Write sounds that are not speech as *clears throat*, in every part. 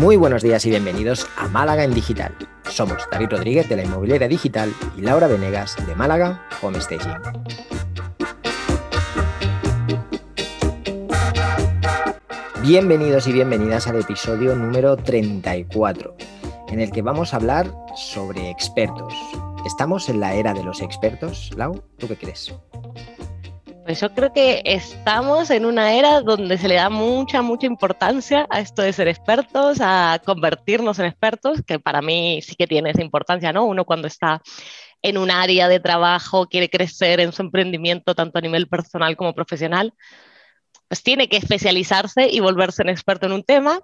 Muy buenos días y bienvenidos a Málaga en Digital. Somos David Rodríguez de la Inmobiliaria Digital y Laura Venegas de Málaga Home Staging. Bienvenidos y bienvenidas al episodio número 34, en el que vamos a hablar sobre expertos. ¿Estamos en la era de los expertos? Lau, ¿tú qué crees? Pues yo creo que estamos en una era donde se le da mucha, mucha importancia a esto de ser expertos, a convertirnos en expertos, que para mí sí que tiene esa importancia, ¿no? Uno cuando está en un área de trabajo, quiere crecer en su emprendimiento, tanto a nivel personal como profesional, pues tiene que especializarse y volverse un experto en un tema,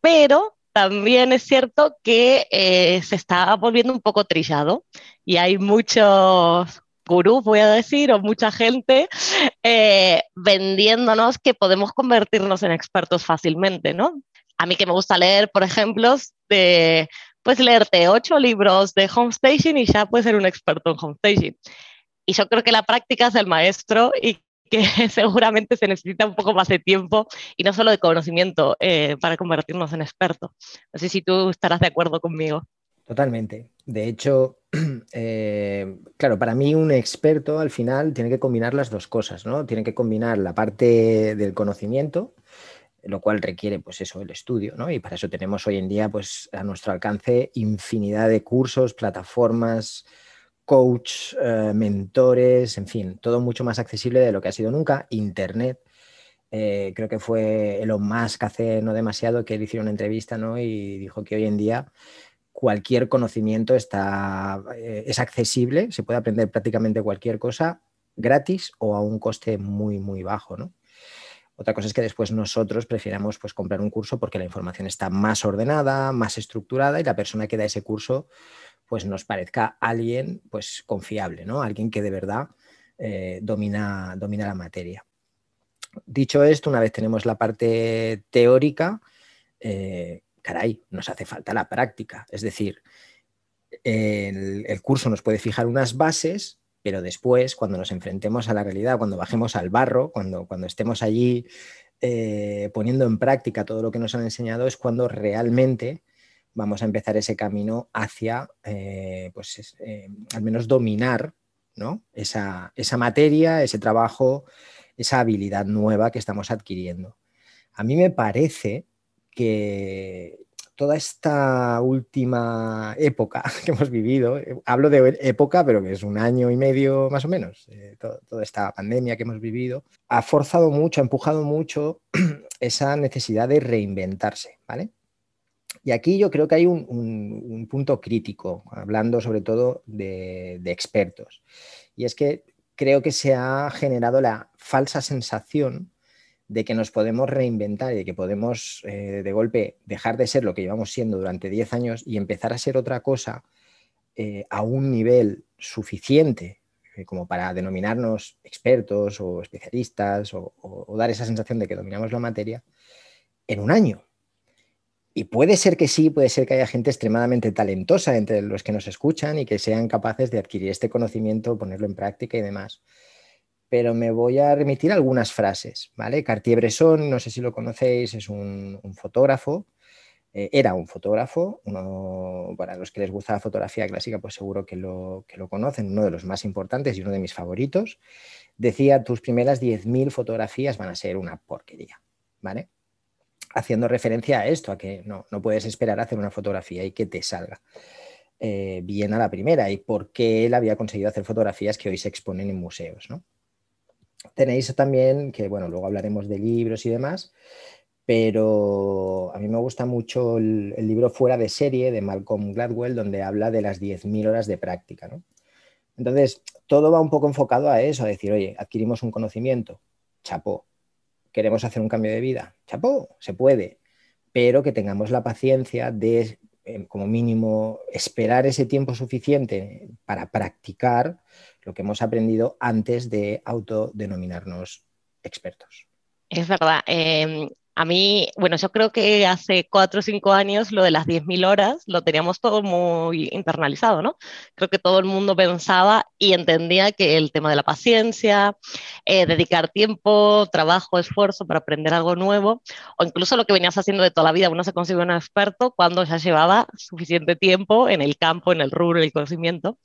pero también es cierto que eh, se está volviendo un poco trillado y hay muchos gurús, voy a decir, o mucha gente eh, vendiéndonos que podemos convertirnos en expertos fácilmente, ¿no? A mí que me gusta leer, por ejemplo, de, pues leerte ocho libros de homestaging y ya puedes ser un experto en homestaging. Y yo creo que la práctica es el maestro y que *laughs* seguramente se necesita un poco más de tiempo y no solo de conocimiento eh, para convertirnos en expertos. No sé si tú estarás de acuerdo conmigo. Totalmente. De hecho, *clears throat* eh, claro, para mí un experto al final tiene que combinar las dos cosas, ¿no? Tiene que combinar la parte del conocimiento, lo cual requiere, pues eso, el estudio, ¿no? Y para eso tenemos hoy en día, pues a nuestro alcance infinidad de cursos, plataformas, coach, eh, mentores, en fin, todo mucho más accesible de lo que ha sido nunca. Internet. Eh, creo que fue Elon Musk hace no demasiado que le hicieron una entrevista, ¿no? Y dijo que hoy en día cualquier conocimiento está, eh, es accesible, se puede aprender prácticamente cualquier cosa gratis o a un coste muy, muy bajo. ¿no? Otra cosa es que después nosotros prefiramos pues, comprar un curso porque la información está más ordenada, más estructurada y la persona que da ese curso pues, nos parezca alguien pues, confiable, ¿no? alguien que de verdad eh, domina, domina la materia. Dicho esto, una vez tenemos la parte teórica, eh, nos hace falta la práctica. Es decir, el, curso nos puede fijar unas bases, pero después, cuando nos enfrentemos a la realidad, cuando bajemos al barro, cuando, cuando estemos allí eh, poniendo en práctica todo lo que nos han enseñado, es cuando realmente vamos a empezar ese camino hacia, eh, pues, eh, al menos dominar ¿no? esa, esa materia, ese trabajo, esa habilidad nueva que estamos adquiriendo. A mí me parece que toda esta última época *laughs* que hemos vivido, eh, hablo de época, pero que es un año y medio más o menos, eh, toda esta pandemia que hemos vivido, ha forzado mucho, ha empujado mucho *clears throat* esa necesidad de reinventarse, ¿vale? Y aquí yo creo que hay un, punto crítico, hablando sobre todo de expertos, y es que creo que se ha generado la falsa sensación de que nos podemos reinventar y de que podemos eh, de golpe dejar de ser lo que llevamos siendo durante 10 años y empezar a ser otra cosa eh, a un nivel suficiente eh, como para denominarnos expertos o especialistas o, dar esa sensación de que dominamos la materia en un año. Y puede ser que sí, puede ser que haya gente extremadamente talentosa entre los que nos escuchan y que sean capaces de adquirir este conocimiento, ponerlo en práctica y demás pero me voy a remitir a algunas frases, ¿vale? Cartier-Bresson, no sé si lo conocéis, es un, fotógrafo, eh, era un fotógrafo, uno, para los que les gusta la fotografía clásica, pues seguro que lo, que lo conocen, uno de los más importantes y uno de mis favoritos, decía, tus primeras 10.000 fotografías van a ser una porquería, ¿vale? Haciendo referencia a esto, a que no, no puedes esperar a hacer una fotografía y que te salga. Eh, bien a la primera y por qué él había conseguido hacer fotografías que hoy se exponen en museos, ¿no? Tenéis también, que bueno, luego hablaremos de libros y demás, pero a mí me gusta mucho el, libro Fuera de serie de Malcolm Gladwell, donde habla de las 10.000 horas de práctica. ¿no? Entonces, todo va un poco enfocado a eso, a decir, oye, adquirimos un conocimiento, chapó, queremos hacer un cambio de vida, chapó, se puede, pero que tengamos la paciencia de, eh, como mínimo, esperar ese tiempo suficiente para practicar lo que hemos aprendido antes de autodenominarnos expertos. Es verdad. Em, A mí, bueno, yo creo que hace cuatro o cinco años lo de las 10.000 horas lo teníamos todo muy internalizado, ¿no? Creo que todo el mundo pensaba y entendía que el tema de la paciencia, eh, dedicar tiempo, trabajo, esfuerzo para aprender algo nuevo, o incluso lo que venías haciendo de toda la vida, uno se consigue un experto cuando ya llevaba suficiente tiempo en el campo, en el rubro, el conocimiento.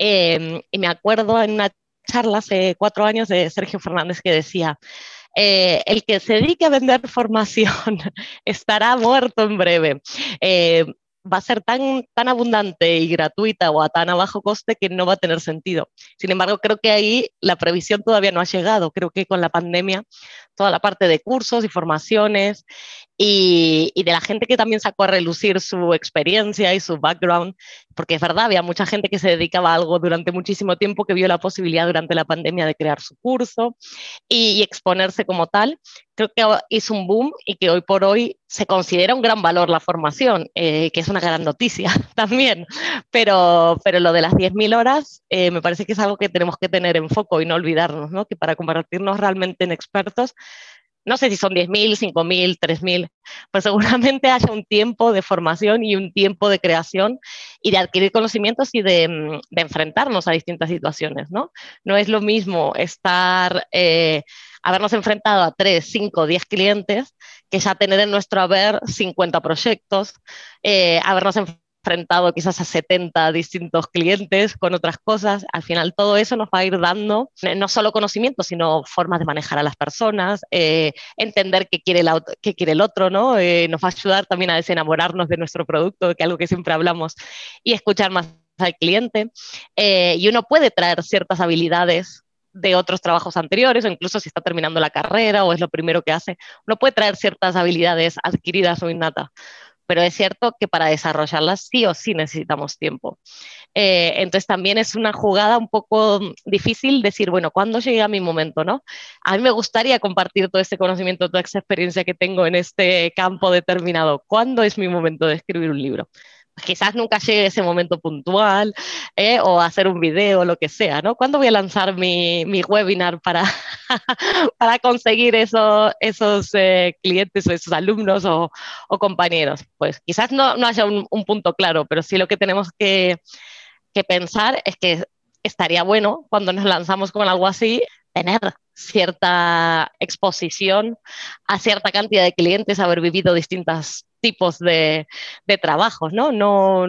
Em, y me acuerdo en una charla hace cuatro años de Sergio Fernández que decía, eh, el que se dedique a vender formación *laughs* estará muerto en breve. Eh, va a ser tan, tan abundante y gratuita o a tan bajo coste que no va a tener sentido. Sin embargo, creo que ahí la previsión todavía no ha llegado. Creo que con la pandemia, toda la parte de cursos y formaciones y, de la gente que también sacó a relucir su experiencia y su background, porque es verdad, había mucha gente que se dedicaba a algo durante muchísimo tiempo que vio la posibilidad durante la pandemia de crear su curso y, exponerse como tal. Creo que hizo un boom y que hoy por hoy se considera un gran valor la formación, eh, que es una gran noticia *laughs* también, pero, pero lo de las 10.000 horas eh, me parece que es algo que tenemos que tener en foco y no olvidarnos, ¿no? que para convertirnos realmente en expertos no sé si son 10.000, 5.000, 3.000, pues seguramente *laughs* haya un tiempo de formación y un tiempo de creación y de adquirir conocimientos y de, mm, enfrentarnos a distintas situaciones, ¿no? No es lo mismo estar, eh, habernos enfrentado a 3, 5, 10 clientes que ya tener en nuestro haber 50 proyectos, eh, habernos enfrentado enfrentado quizás a 70 distintos clientes con otras cosas. Al final todo eso nos va a ir dando eh, no solo conocimiento, sino formas de manejar a las personas, eh, entender qué quiere, el qué quiere el otro, ¿no? Eh, nos va a ayudar también a desenamorarnos de nuestro producto, que es algo que siempre hablamos, y escuchar más al cliente. y uno puede traer ciertas habilidades de otros trabajos anteriores o incluso si está terminando la carrera o es lo primero que hace, uno puede traer ciertas habilidades adquiridas o innatas pero es cierto que para desarrollarlas sí o sí necesitamos tiempo. Eh, entonces también es una jugada un poco difícil decir, bueno, ¿cuándo llega mi momento? ¿no? A mí me gustaría compartir todo este conocimiento, toda esa experiencia que tengo en este campo determinado. ¿Cuándo es mi momento de escribir un libro? Quizás nunca llegue ese momento puntual ¿eh? o hacer un video, lo que sea, ¿no? ¿Cuándo voy a lanzar mi, webinar para, *laughs* para conseguir eso, esos eh, clientes o esos alumnos o, o, compañeros? Pues quizás no, no haya un, un, punto claro, pero sí lo que tenemos que, que pensar es que estaría bueno cuando nos lanzamos con algo así tener cierta exposición a cierta cantidad de clientes, haber vivido distintos tipos de, trabajos, ¿no? ¿no?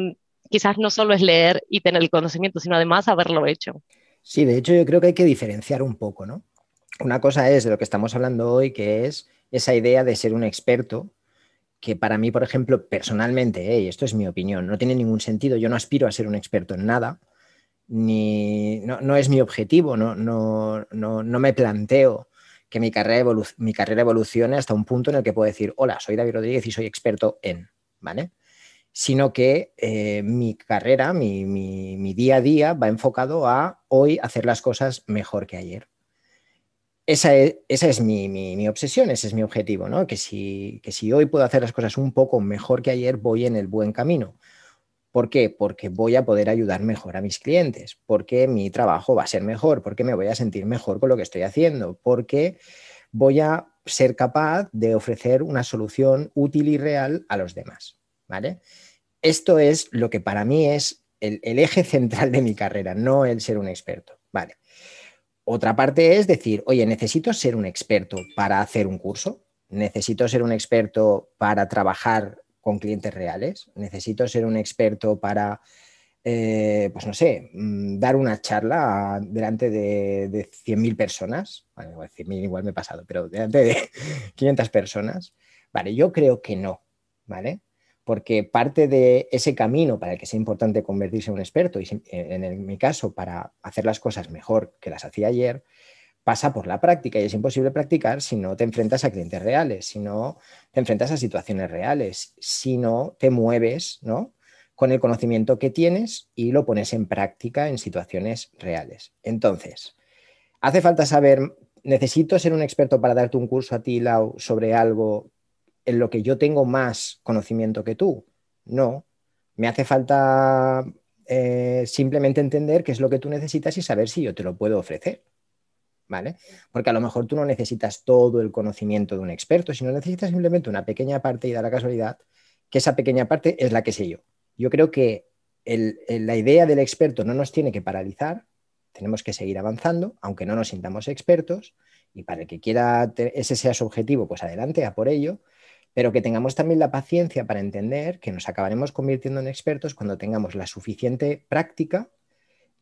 Quizás no solo es leer y tener el conocimiento, sino además haberlo hecho. Sí, de hecho yo creo que hay que diferenciar un poco, ¿no? Una cosa es de lo que estamos hablando hoy, que es esa idea de ser un experto, que para mí, por ejemplo, personalmente, y esto es mi opinión, no tiene ningún sentido, yo no aspiro a ser un experto en nada, ni, no, es mi objetivo, no, no, no, no me planteo que mi carrera, mi carrera evolucione hasta un punto en el que puedo decir, hola, soy David Rodríguez y soy experto en, ¿vale? Sino que eh, mi carrera, mi, mi, día a día va enfocado a hoy hacer las cosas mejor que ayer. Esa es, esa es mi, mi, obsesión, ese es mi objetivo, ¿no? Que si, que si hoy puedo hacer las cosas un poco mejor que ayer, voy en el buen camino. ¿Por qué? Porque voy a poder ayudar mejor a mis clientes, porque mi trabajo va a ser mejor, porque me voy a sentir mejor con lo que estoy haciendo, porque voy a ser capaz de ofrecer una solución útil y real a los demás. ¿vale? Esto es lo que para mí es el, eje central de mi carrera, no el ser un experto. ¿vale? Otra parte es decir, oye, necesito ser un experto para hacer un curso, necesito ser un experto para trabajar con clientes reales. Necesito ser un experto para, eh, pues no sé, mm, dar una charla delante de, de 100.000 personas. Bueno, 100.000 igual me he pasado, pero delante de *laughs* 500 personas. Vale, yo creo que no, ¿vale? Porque parte de ese camino para el que sea importante convertirse en un experto, y en mi caso para hacer las cosas mejor que las hacía ayer, pasa por la práctica y es imposible practicar si no te enfrentas a clientes reales, si no te enfrentas a situaciones reales, si no te mueves ¿no? con el conocimiento que tienes y lo pones en práctica en situaciones reales. Entonces, hace falta saber, necesito ser un experto para darte un curso a ti, Lau, sobre algo en lo que yo tengo más conocimiento que tú. No, me hace falta eh, simplemente entender qué es lo que tú necesitas y saber si yo te lo puedo ofrecer. ¿Vale? Porque a lo mejor tú no necesitas todo el conocimiento de un experto, sino necesitas simplemente una pequeña parte y da la casualidad que esa pequeña parte es la que sé yo. Yo creo que la idea del experto no nos tiene que paralizar, tenemos que seguir avanzando, aunque no nos sintamos expertos, y para el que quiera ese sea su objetivo, pues adelante, a por ello, pero que tengamos también la paciencia para entender que nos acabaremos convirtiendo en expertos cuando tengamos la suficiente práctica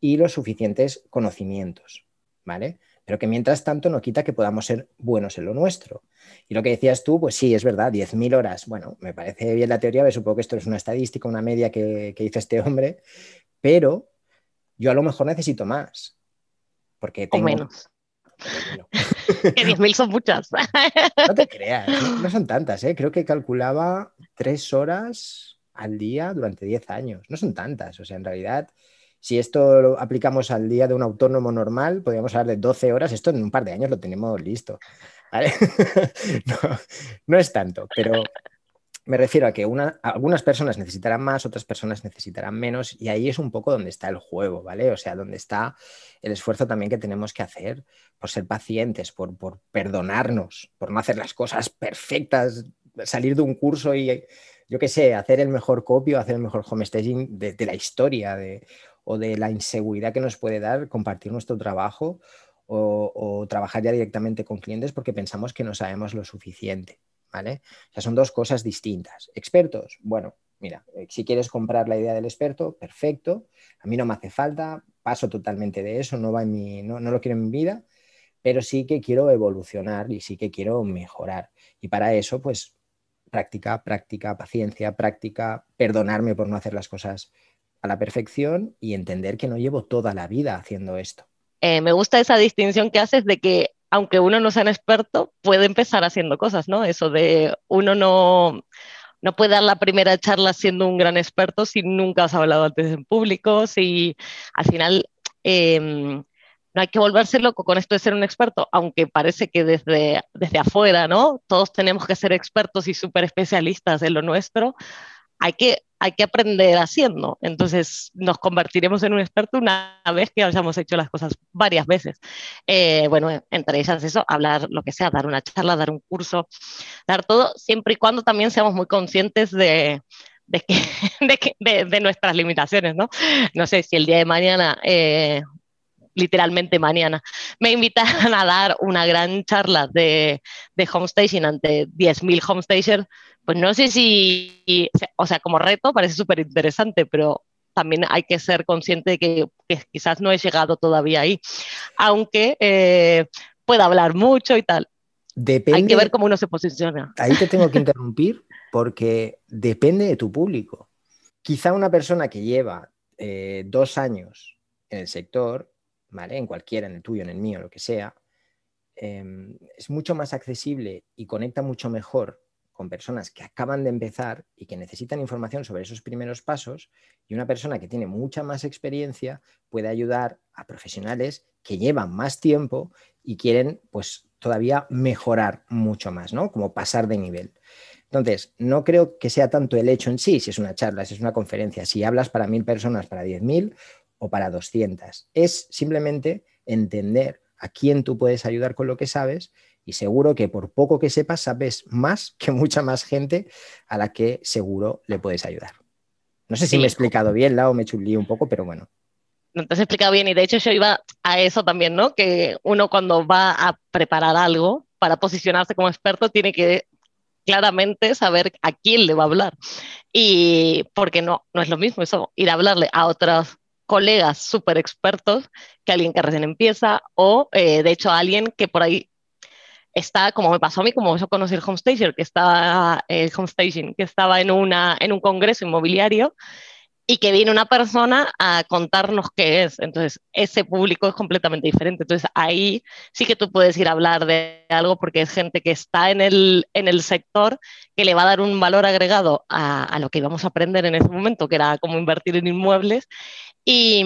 y los suficientes conocimientos, ¿vale? Pero que mientras tanto no quita que podamos ser buenos en lo nuestro. Y lo que decías tú, pues sí, es verdad, 10.000 horas. Bueno, me parece bien la teoría, supongo que esto es una estadística, una media que, que hizo este hombre, pero yo a lo mejor necesito más. Porque tengo... O menos. *laughs* que 10.000 son muchas. *laughs* no te creas, no son tantas, ¿eh? creo que calculaba tres horas al día durante 10 años. No son tantas, o sea, en realidad, si esto lo aplicamos al día de un autónomo normal, podríamos hablar de 12 horas, esto en un par de años lo tenemos listo. *laughs* no, es tanto, pero me refiero a que algunas personas necesitarán más, otras personas necesitarán menos, y ahí es un poco donde está el juego, ¿vale? O sea, donde está el esfuerzo también que tenemos que hacer por ser pacientes, por, perdonarnos, por no hacer las cosas perfectas, salir de un curso y, yo qué sé, hacer el mejor copio, hacer el mejor homestaging de, de la historia de, o de la inseguridad que nos puede dar compartir nuestro trabajo o, trabajar ya directamente con clientes porque pensamos que no sabemos lo suficiente. ¿vale? O sea, son dos cosas distintas. Expertos, bueno, mira, eh, si quieres comprar la idea del experto, perfecto. A mí no me hace falta, paso totalmente de eso, no, va en mi, no, no lo quiero en mi vida, pero sí que quiero evolucionar y sí que quiero mejorar. Y para eso, pues, práctica, práctica, paciencia, práctica, perdonarme por no hacer las cosas a la perfección y entender que no llevo toda la vida haciendo esto. Eh, me gusta esa distinción que haces de que aunque uno no sea un experto, puede empezar haciendo cosas, ¿no? Eso de uno no, no puede dar la primera charla siendo un gran experto si nunca has hablado antes en público, si al final em, no hay que volverse loco con esto de ser un experto, aunque parece que desde, desde afuera, ¿no? Todos tenemos que ser expertos y súper especialistas en lo nuestro. Hay que hay que aprender haciendo. Entonces nos convertiremos en un experto una vez que hayamos hecho las cosas varias veces. Eh, bueno, entre ellas eso, hablar lo que sea, dar una charla, dar un curso, dar todo, siempre y cuando también seamos muy conscientes de, de, *laughs* de, nuestras limitaciones, ¿no? No sé si el día de mañana eh, literalmente mañana, me invitan *laughs* a dar una gran charla de, de homestaging ante 10.000 homestagers, pues no sé si, o sea, como reto parece súper interesante, pero también hay que ser consciente de que, quizás no he llegado todavía ahí, aunque eh, pueda hablar mucho y tal. Depende, hay que ver cómo uno se posiciona. Ahí te tengo que *laughs* interrumpir porque depende de tu público. Quizá una persona que lleva eh, dos años en el sector en cualquiera, en el tuyo, en el mío, lo que sea, em, es mucho más accesible y conecta mucho mejor con personas que acaban de empezar y que necesitan información sobre esos primeros pasos y una persona que tiene mucha más experiencia puede ayudar a profesionales que llevan más tiempo y quieren pues todavía mejorar mucho más, ¿no? Como pasar de nivel. Entonces, no creo que sea tanto el hecho en sí, si es una charla, si es una conferencia, si hablas para mil personas, para diez mil o para 200. Es simplemente entender a quién tú puedes ayudar con lo que sabes y seguro que por poco que sepas, sabes más que mucha más gente a la que seguro le puedes ayudar. No sé si me he explicado bien, Lau, me he hecho un poco, pero bueno. No te has explicado bien y de hecho yo iba a eso también, ¿no? Que uno cuando va a preparar algo para posicionarse como experto tiene que claramente saber a quién le va a hablar. Y porque no, no es lo mismo eso, ir a hablarle a otros colegas súper expertos que alguien que recién empieza o eh, de hecho alguien que por ahí está, como me pasó a mí, como yo conocí el homestager, que estaba, el homestaging, que estaba en, una, en un congreso inmobiliario y que viene una persona a contarnos qué es. Entonces, ese público es completamente diferente. Entonces, ahí sí que tú puedes ir a hablar de algo porque es gente que está en el, en el sector que le va a dar un valor agregado a, a lo que íbamos a aprender en ese momento, que era cómo invertir en inmuebles. Y,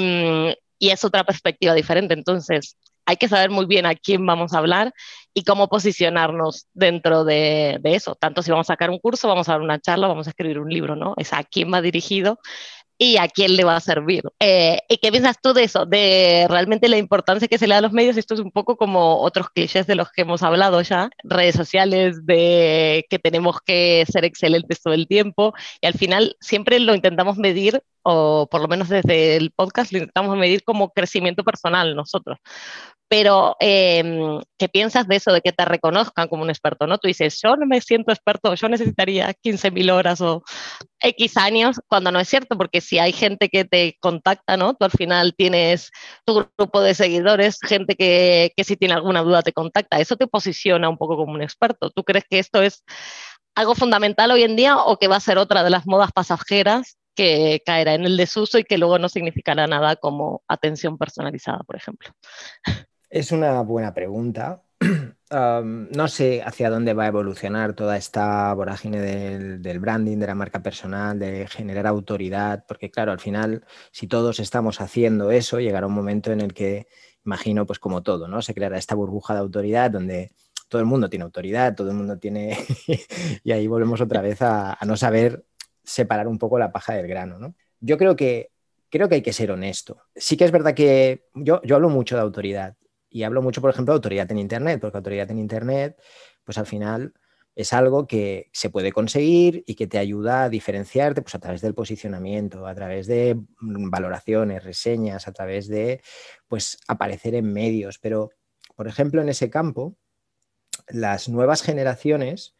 y es otra perspectiva diferente. Entonces, hay que saber muy bien a quién vamos a hablar y cómo posicionarnos dentro de, de, eso. Tanto si vamos a sacar un curso, vamos a dar una charla, vamos a escribir un libro, ¿no? Es a quién va dirigido y a quién le va a servir. Eh, ¿Y qué piensas tú de eso? De realmente la importancia que se le da a los medios. Esto es un poco como otros clichés de los que hemos hablado ya. Redes sociales, de que tenemos que ser excelentes todo el tiempo. Y al final siempre lo intentamos medir, o por lo menos desde el podcast lo intentamos medir como crecimiento personal nosotros. Pero, em, ¿qué piensas de eso, de que te reconozcan como un experto? ¿no? Tú dices, yo no me siento experto, yo necesitaría 15.000 horas o X años, cuando no es cierto, porque si hay gente que te contacta, ¿no? Tú al final tienes tu grupo de seguidores, gente que, que si tiene alguna duda te contacta, eso te posiciona un poco como un experto. ¿Tú crees que esto es algo fundamental hoy en día o que va a ser otra de las modas pasajeras que caerá en el desuso y que luego no significará nada como atención personalizada, por ejemplo? Es una buena pregunta. *clears throat* no sé hacia dónde va a evolucionar toda esta vorágine del, branding, de la marca personal, de generar autoridad, porque claro, al final, si todos estamos haciendo eso, llegará un momento en el que, imagino, pues como todo, ¿no? Se creará esta burbuja de autoridad donde todo el mundo tiene autoridad, todo el mundo tiene... *laughs* y ahí volvemos otra vez a, a, no saber separar un poco la paja del grano, ¿no? Yo creo que, creo que hay que ser honesto. Sí que es verdad que yo, hablo mucho de autoridad y hablo mucho, por ejemplo, de autoridad en Internet, porque autoridad en Internet, pues al final es algo que se puede conseguir y que te ayuda a diferenciarte pues, a través del posicionamiento, a través de valoraciones, reseñas, a través de pues, aparecer en medios. Pero, por ejemplo, en ese campo, las nuevas generaciones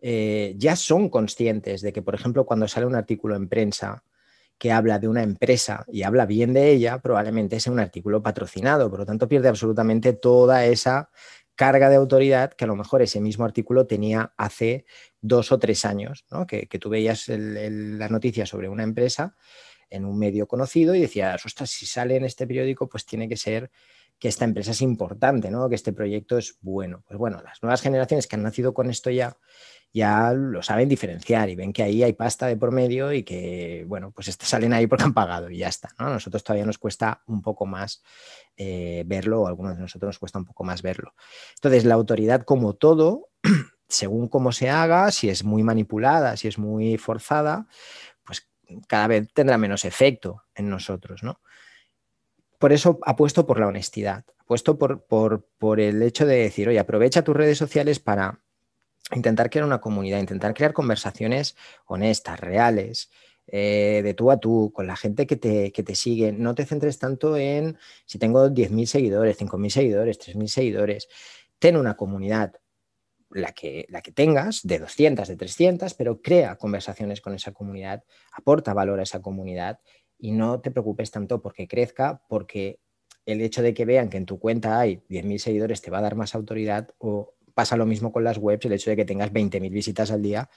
eh, ya son conscientes de que, por ejemplo, cuando sale un artículo en prensa que habla de una empresa y habla bien de ella, probablemente sea un artículo patrocinado, por lo tanto pierde absolutamente toda esa carga de autoridad que a lo mejor ese mismo artículo tenía hace dos o tres años, ¿no? que, tú veías la noticia sobre una empresa en un medio conocido y decías, ostras, si sale en este periódico, pues tiene que ser que esta empresa es importante, ¿no? que este proyecto es bueno. Pues bueno, las nuevas generaciones que han nacido con esto ya ya lo saben diferenciar y ven que ahí hay pasta de por medio y que, bueno, pues salen ahí porque han pagado y ya está. A nosotros todavía nos cuesta un poco más eh, verlo, o a algunos de nosotros nos cuesta un poco más verlo. Entonces, la autoridad, como todo, *clears throat* según cómo se haga, si es muy manipulada, si es muy forzada, pues cada vez tendrá menos efecto en nosotros, ¿no? Por eso apuesto por la honestidad, apuesto por, por, por el hecho de decir, oye, aprovecha tus redes sociales para intentar crear una comunidad, intentar crear conversaciones honestas, reales, eh, de tú a tú, con la gente que te, que te, sigue. No te centres tanto en si tengo 10.000 seguidores, 5.000 seguidores, 3.000 seguidores. Ten una comunidad, la que, la que tengas, de 200, de 300, pero crea conversaciones con esa comunidad, aporta valor a esa comunidad y no te preocupes tanto porque crezca, porque el hecho de que vean que en tu cuenta hay 10.000 seguidores te va a dar más autoridad o Pasa lo mismo con las webs, el hecho de que tengas 20.000 visitas al día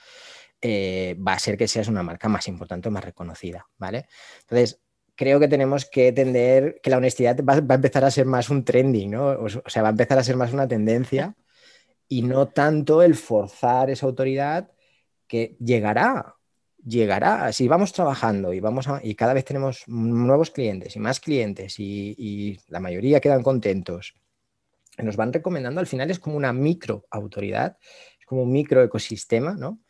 eh, va a ser que seas una marca más importante más reconocida, ¿vale? Entonces, creo que tenemos que entender que la honestidad va, a empezar a ser más un trending, ¿no? O, sea, va a empezar a ser más una tendencia y no tanto el forzar esa autoridad que llegará, llegará. Si vamos trabajando y, vamos y cada vez tenemos nuevos clientes y más clientes y, y la mayoría quedan contentos nos van recomendando, al final es como una micro autoridad, es como un micro ecosistema, ¿no?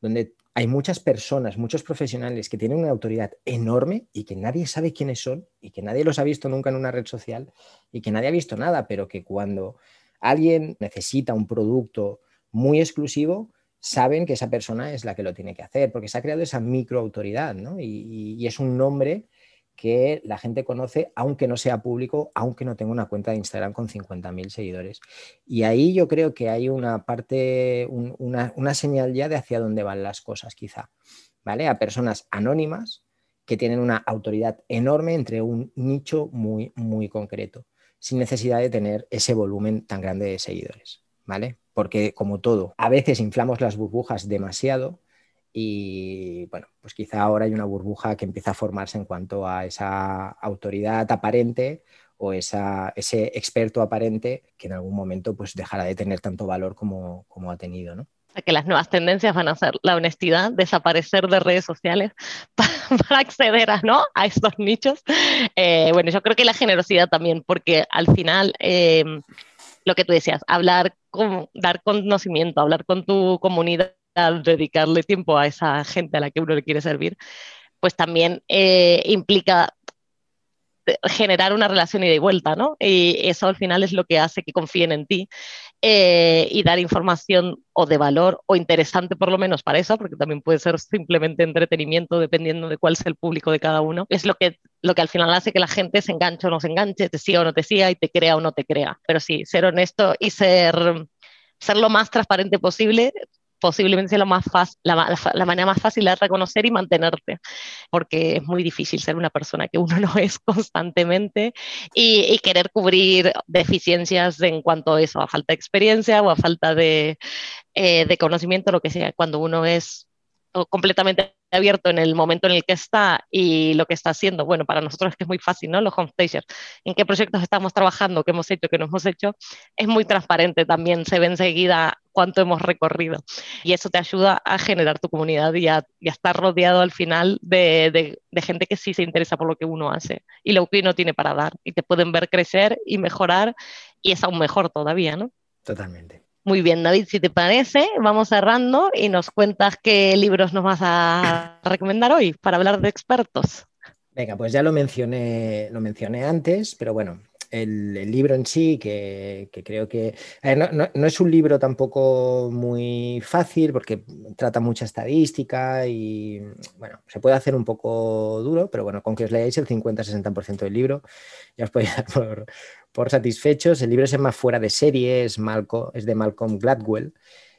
Donde hay muchas personas, muchos profesionales que tienen una autoridad enorme y que nadie sabe quiénes son y que nadie los ha visto nunca en una red social y que nadie ha visto nada, pero que cuando alguien necesita un producto muy exclusivo, saben que esa persona es la que lo tiene que hacer, porque se ha creado esa microautoridad, ¿no? Y es un nombre que la gente conoce, aunque no sea público, aunque no tenga una cuenta de Instagram con 50.000 seguidores. Y ahí yo creo que hay una parte, una, señal ya de hacia dónde van las cosas, quizá, ¿vale? A personas anónimas que tienen una autoridad enorme entre un nicho muy, muy concreto, sin necesidad de tener ese volumen tan grande de seguidores, ¿vale? Porque como todo, a veces inflamos las burbujas demasiado y bueno, pues quizá ahora hay una burbuja que empieza a formarse en cuanto a esa autoridad aparente o esa, ese experto aparente que en algún momento pues dejará de tener tanto valor como, como ha tenido, ¿no? que las nuevas tendencias van a ser la honestidad, desaparecer de redes sociales *laughs* para, acceder a, ¿no? a estos nichos. Eh, bueno, yo creo que la generosidad también, porque al final, eh, lo que tú decías, hablar, con, dar conocimiento, hablar con tu comunidad dedicarle tiempo a esa gente a la que uno le quiere servir, pues también eh, implica generar una relación ida y vuelta, ¿no? Y eso al final es lo que hace que confíen en ti eh, y dar información o de valor o interesante por lo menos para eso, porque también puede ser simplemente entretenimiento dependiendo de cuál es el público de cada uno. Es lo que, lo que al final hace que la gente se enganche o no se enganche, te siga o no te siga y te crea o no te crea. Pero sí, ser honesto y ser ser lo más transparente posible posiblemente sea la, manera más fácil de reconocer y mantenerte, porque es muy difícil ser una persona que uno *laughs* no es constantemente y, y querer cubrir deficiencias en cuanto a eso, a falta de experiencia o a falta de, eh, de conocimiento, lo que sea, cuando uno es completamente abierto en el momento en el que está y lo que está haciendo. Bueno, para nosotros es que es muy fácil, ¿no? Los homestagers, en qué proyectos estamos trabajando, qué hemos hecho, qué no hemos hecho, es muy transparente también, se ve enseguida cuánto hemos recorrido. Y eso te ayuda a generar tu comunidad y a, estar rodeado al final de, de, gente que sí se interesa por lo que uno hace y lo que uno tiene para dar. Y te pueden ver crecer y mejorar y es aún mejor todavía, ¿no? Totalmente. Muy bien, David, si te parece, vamos cerrando y nos cuentas qué libros nos vas a recomendar hoy para hablar de expertos. Venga, pues ya lo mencioné, lo mencioné antes, pero bueno, el, libro en sí, que, creo que no, es un libro tampoco muy fácil porque trata mucha estadística y bueno, se puede hacer un poco duro, pero bueno, con que os leáis el 50-60% del libro ya os podéis *laughs* dar por, por, satisfechos. El libro se llama Fuera de serie, es, es de Malcolm Gladwell.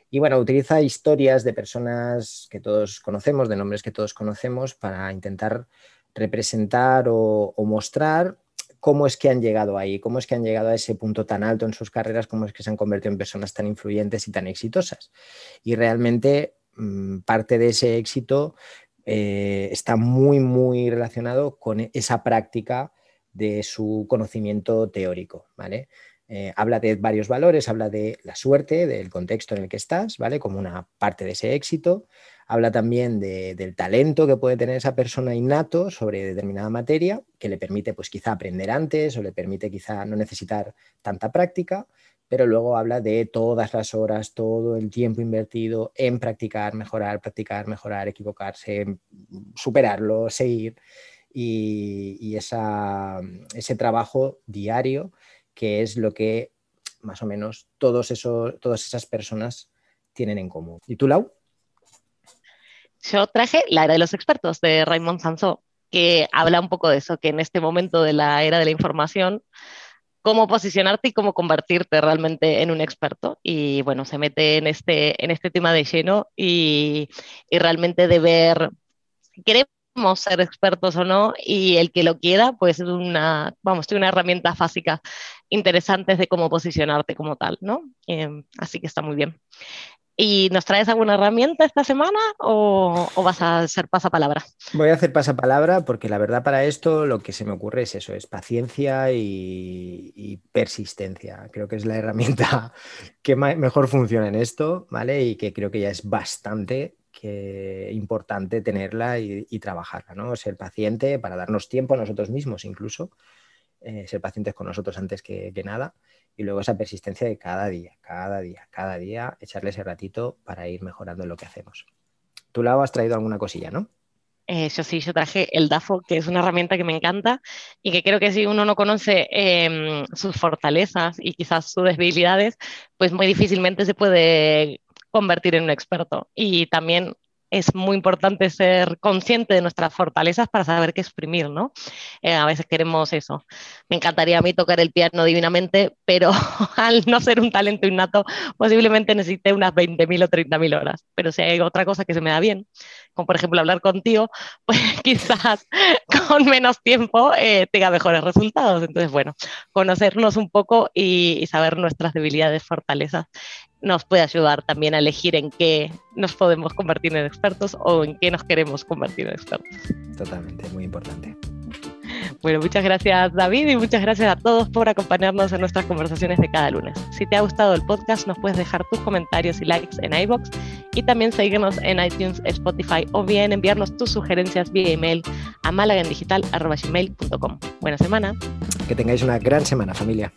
Y bueno, utiliza historias de personas que todos conocemos, de nombres que todos conocemos, para intentar representar o mostrar cómo es que han llegado ahí, cómo es que han llegado a ese punto tan alto en sus carreras, cómo es que se han convertido en personas tan influyentes y tan exitosas. Y realmente mm, parte de ese éxito eh, está muy, muy relacionado con esa práctica de su conocimiento teórico, ¿vale? Eh, habla de varios valores, habla de la suerte, del contexto en el que estás, ¿vale? Como una parte de ese éxito, Habla también del talento que puede tener esa persona innato sobre determinada materia, que le permite pues quizá aprender antes o le permite quizá no necesitar tanta práctica, pero luego habla de todas las horas, todo el tiempo invertido en practicar, mejorar, practicar, mejorar, equivocarse, superarlo, seguir y, ese trabajo diario que es lo que más o menos todos esos, todas esas personas tienen en común. ¿Y tú, Lau? yo traje La era de los expertos de Raymond Sansó, que habla un poco de eso, que en este momento de la era de la información, cómo posicionarte y cómo convertirte realmente en un experto. Y bueno, se mete en este, en este tema de lleno y, y realmente de ver queremos ser expertos o no y el que lo quiera, pues es una, vamos, tiene una herramienta básica interesantes de cómo posicionarte como tal, ¿no? Eh, así que está muy bien. ¿Y nos traes alguna herramienta esta semana o, vas a hacer pasapalabra? Voy a hacer pasapalabra porque la verdad para esto lo que se me ocurre es eso, es paciencia y, persistencia. Creo que es la *laughs* herramienta que mejor funciona en esto, ¿vale? Y que creo que ya es bastante importante tenerla y, trabajarla, ¿no? Ser paciente para darnos tiempo a nosotros mismos incluso, eh, ser pacientes con nosotros antes que nada y luego esa persistencia de cada día, cada día, cada día, echarle ese ratito para ir mejorando lo que hacemos. Tú, Lau, has traído alguna cosilla, ¿no? Eh, yo sí, yo traje el DAFO, que es una herramienta que me encanta y que creo que si uno no conoce em, sus fortalezas y quizás sus debilidades, pues muy difícilmente se puede convertir en un experto. Y también es muy importante ser consciente de nuestras fortalezas para saber qué exprimir, ¿no? Eh, a veces queremos eso. Me encantaría a mí tocar el piano divinamente, pero *laughs* al no ser un talento innato, posiblemente necesite unas 20.000 o 30.000 horas. Pero si hay otra cosa que se me da bien, como por ejemplo hablar contigo, *laughs* pues quizás con menos tiempo eh, tenga mejores resultados. Entonces, bueno, conocernos un poco y, saber nuestras debilidades, fortalezas nos puede ayudar también a elegir en qué nos podemos convertir en expertos o en qué nos queremos convertir en expertos. Totalmente, muy importante. Bueno, muchas gracias David y muchas gracias a todos por acompañarnos en nuestras conversaciones de cada lunes. Si te ha gustado el podcast, nos puedes dejar tus comentarios y likes en iBox y también seguirnos en iTunes, Spotify o bien enviarnos tus sugerencias vía email a malagendigital.com. Buena semana. Que tengáis una gran semana, familia.